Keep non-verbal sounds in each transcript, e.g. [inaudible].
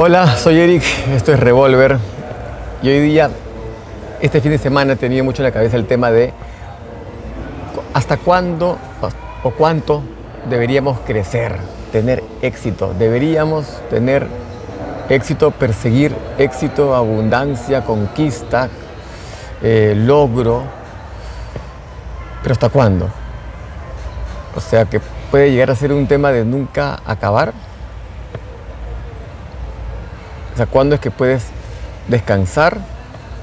Hola, soy Eric, esto es Revolver y hoy día, este fin de semana, tenía mucho en la cabeza el tema de hasta cuándo o cuánto deberíamos crecer, tener éxito, deberíamos tener éxito, perseguir éxito, abundancia, conquista, eh, logro, pero hasta cuándo? O sea que puede llegar a ser un tema de nunca acabar. O sea, ¿cuándo es que puedes descansar?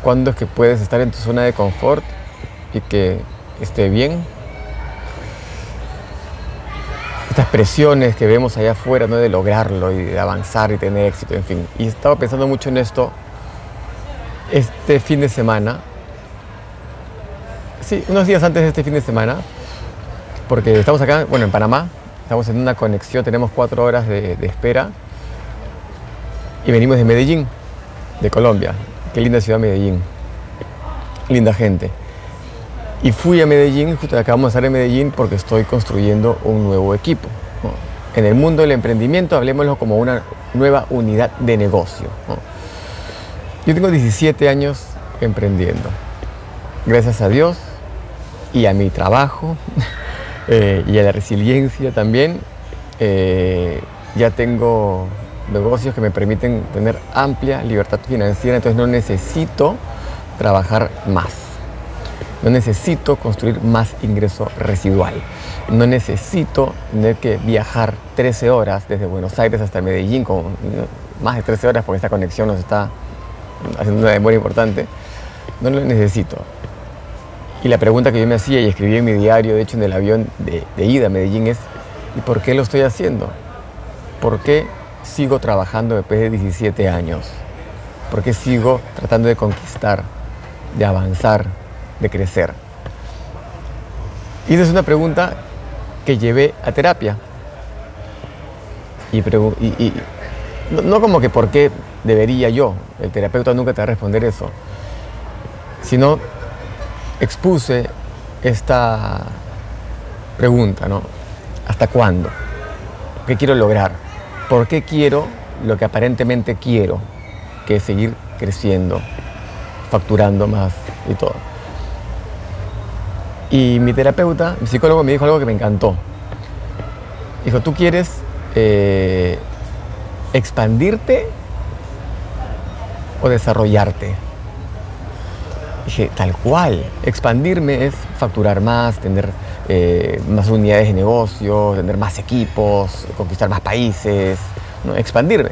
¿Cuándo es que puedes estar en tu zona de confort y que esté bien? Estas presiones que vemos allá afuera, ¿no? De lograrlo y de avanzar y tener éxito, en fin. Y estaba pensando mucho en esto este fin de semana. Sí, unos días antes de este fin de semana, porque estamos acá, bueno, en Panamá, estamos en una conexión, tenemos cuatro horas de, de espera y venimos de Medellín, de Colombia. Qué linda ciudad Medellín. Linda gente. Y fui a Medellín, justo acabamos de estar en Medellín porque estoy construyendo un nuevo equipo. En el mundo del emprendimiento, hablemoslo como una nueva unidad de negocio. Yo tengo 17 años emprendiendo. Gracias a Dios y a mi trabajo [laughs] eh, y a la resiliencia también, eh, ya tengo negocios que me permiten tener amplia libertad financiera, entonces no necesito trabajar más. No necesito construir más ingreso residual. No necesito tener que viajar 13 horas desde Buenos Aires hasta Medellín, con más de 13 horas porque esta conexión nos está haciendo una memoria importante. No lo necesito. Y la pregunta que yo me hacía y escribí en mi diario, de hecho en el avión de, de ida a Medellín, es ¿y por qué lo estoy haciendo? ¿Por qué sigo trabajando después de 17 años? ¿Por qué sigo tratando de conquistar, de avanzar, de crecer? Y esa es una pregunta que llevé a terapia. Y, no, no, como que por qué debería yo, el terapeuta nunca te va a responder eso, sino expuse esta pregunta, ¿no? ¿Hasta cuándo? ¿Qué quiero lograr? ¿Por qué quiero lo que aparentemente quiero? Que es seguir creciendo, facturando más y todo. Y mi terapeuta, mi psicólogo me dijo algo que me encantó. Dijo, ¿tú quieres eh, expandirte o desarrollarte? Dije, tal cual, expandirme es facturar más, tener eh, más unidades de negocio, tener más equipos, conquistar más países, expandirme.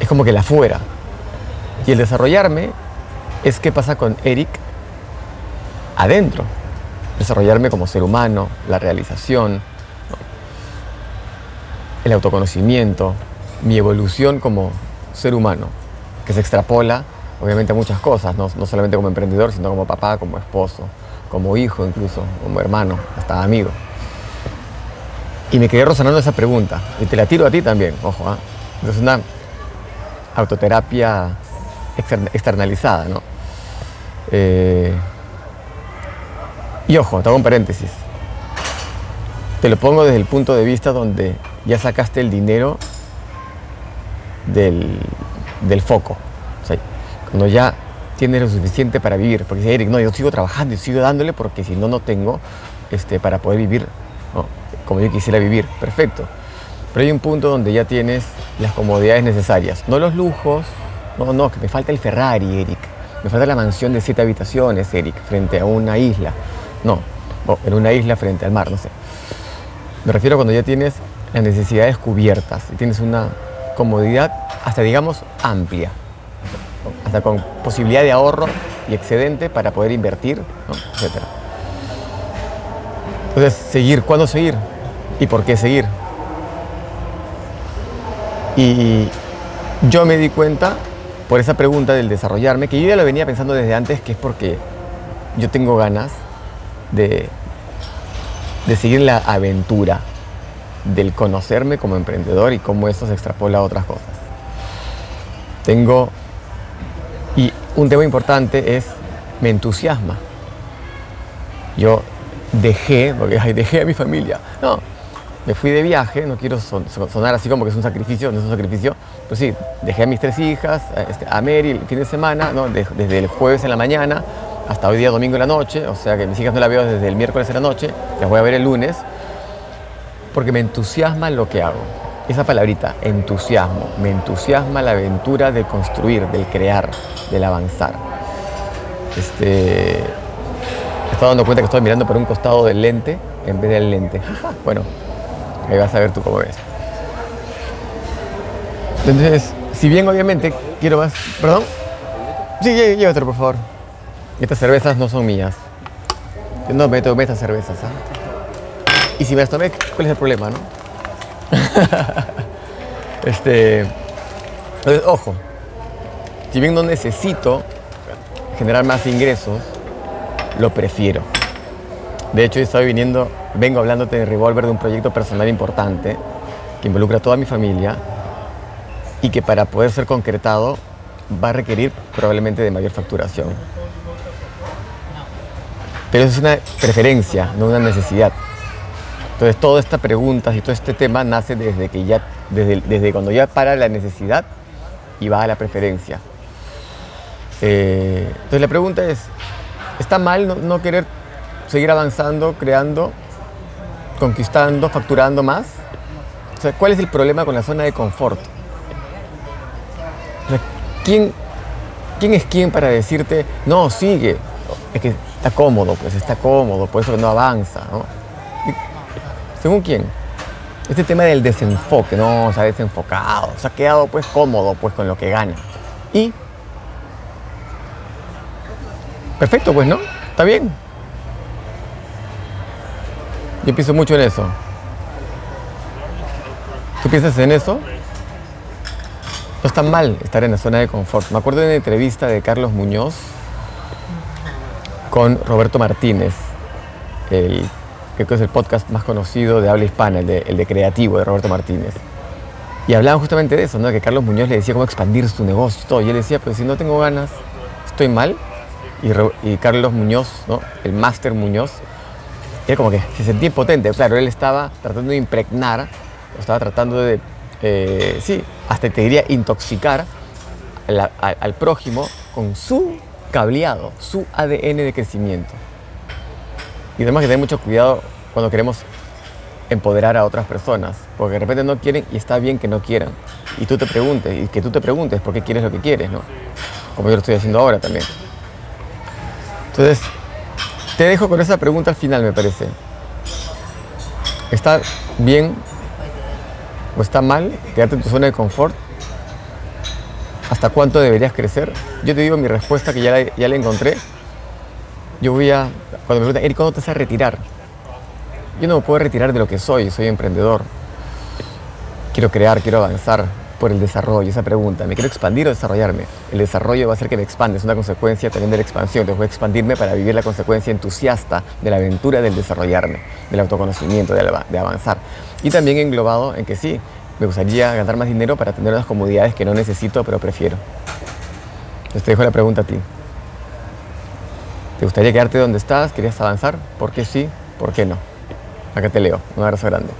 Es como que la fuera. Y el desarrollarme es qué pasa con Eric adentro. Desarrollarme como ser humano, la realización, el autoconocimiento, mi evolución como ser humano, que se extrapola obviamente a muchas cosas, no, no, solamente como emprendedor, sino como papá, como esposo, como hijo incluso, como hermano, hasta amigo. Y me quedé rozonando esa pregunta, y te la tiro a ti también, ojo, ¿eh? es una autoterapia externalizada, ¿no? Eh, y ojo, te hago un paréntesis. Te lo pongo desde el punto de vista donde ya sacaste el dinero del, del foco. Cuando ya tienes lo suficiente para vivir. Porque dice Eric, no, yo sigo trabajando y sigo dándole porque si no, no tengo este, para poder vivir ¿no? como yo quisiera vivir. Perfecto. Pero hay un punto donde ya tienes las comodidades necesarias. No los lujos, no, no, que me falta el Ferrari, Eric. Me falta la mansión de siete habitaciones, Eric, frente a una isla. No, o en una isla frente al mar, no sé. Me refiero a cuando ya tienes las necesidades cubiertas y tienes una comodidad hasta, digamos, amplia hasta con posibilidad de ahorro y excedente para poder invertir, ¿no? etc. Entonces, seguir, ¿cuándo seguir? ¿Y por qué seguir? Y yo me di cuenta por esa pregunta del desarrollarme, que yo ya lo venía pensando desde antes, que es porque yo tengo ganas de, de seguir la aventura del conocerme como emprendedor y cómo eso se extrapola a otras cosas. Tengo y un tema importante es, me entusiasma. Yo dejé, porque ay, dejé a mi familia. No, me fui de viaje, no quiero sonar así como que es un sacrificio, no es un sacrificio, pero sí, dejé a mis tres hijas, a, este, Mary el fin de semana, ¿no? desde el jueves en la mañana hasta hoy día domingo en la noche, o sea que mis hijas no las veo desde el miércoles en la noche, las voy a ver el lunes, porque me entusiasma lo que hago. Esa palabrita, entusiasmo, me entusiasma la aventura de construir, del crear, del avanzar. Este, he estado dando cuenta que estoy mirando por un costado del lente en vez del lente. bueno, ahí vas a ver tú cómo ves. Entonces, si bien obviamente quiero más... ¿Perdón? Sí, llévatelo por favor. Estas cervezas no son mías. Yo no me tomé estas cervezas. ¿ah? Y si me las tomé, ¿cuál es el problema, no? [laughs] este. Entonces, ojo. Si bien no necesito generar más ingresos, lo prefiero. De hecho, estoy viniendo, vengo hablándote de Revolver de un proyecto personal importante que involucra a toda mi familia y que para poder ser concretado va a requerir probablemente de mayor facturación. Pero eso es una preferencia, no una necesidad. Entonces, toda esta pregunta y todo este tema nace desde, que ya, desde, desde cuando ya para la necesidad y va a la preferencia. Eh, entonces, la pregunta es, ¿está mal no, querer seguir avanzando, creando, conquistando, facturando más? O sea, ¿cuál es el problema con la zona de confort? ¿quién, ¿Quién es quién para decirte, no, sigue? Es que está cómodo, pues está cómodo, por eso no avanza, ¿no? ¿Según quién? Este tema del desenfoque, no, se ha desenfocado, se ha quedado pues cómodo pues con lo que gana. Y perfecto, pues, ¿no? Está bien. Yo pienso mucho en eso. ¿Tú piensas en eso? No está mal estar en la zona de confort. Me acuerdo de una entrevista de Carlos Muñoz, con Roberto Martínez, el, que es el podcast más conocido de habla hispana, el de, Creativo de Roberto Martínez. Y hablaban justamente de eso, ¿no? que Carlos Muñoz le decía cómo expandir su negocio y todo. Y él decía, pues si no tengo ganas, estoy mal. Y, Carlos Muñoz, ¿no? el máster Muñoz, era como que se sentía impotente. Claro, él estaba tratando de impregnar, estaba tratando de, eh, sí, hasta te diría intoxicar al prójimo con su cableado, su ADN de crecimiento. Y además que tener mucho cuidado cuando queremos empoderar a otras personas, porque de repente no quieren y está bien que no quieran. Y tú te preguntes, y que tú te preguntes por qué quieres lo que quieres, ¿no? Como yo lo estoy haciendo ahora también. Entonces, te dejo con esa pregunta al final, me parece. ¿Está bien o está mal quedarte en tu zona de confort ¿Hasta cuánto deberías crecer? Yo te digo mi respuesta que ya ya la encontré. Yo voy a, cuando me preguntan, Eric, ¿cuándo te vas a retirar? Yo no me puedo retirar de lo que soy, soy emprendedor. Quiero crear, quiero avanzar por el desarrollo, esa pregunta. ¿Me quiero expandir o desarrollarme? El desarrollo va a hacer que me expande, es una consecuencia también de la expansión. Voy a expandirme para vivir la consecuencia entusiasta de la aventura del desarrollarme, del autoconocimiento, de avanzar. Y también englobado en que sí, me gustaría ganar más dinero para tener unas comodidades que no necesito, pero prefiero. Entonces te dejo la pregunta a ti. ¿Te gustaría quedarte donde estás? ¿Querías avanzar? ¿Por qué sí? ¿Por qué no? Acá te leo. Un abrazo grande.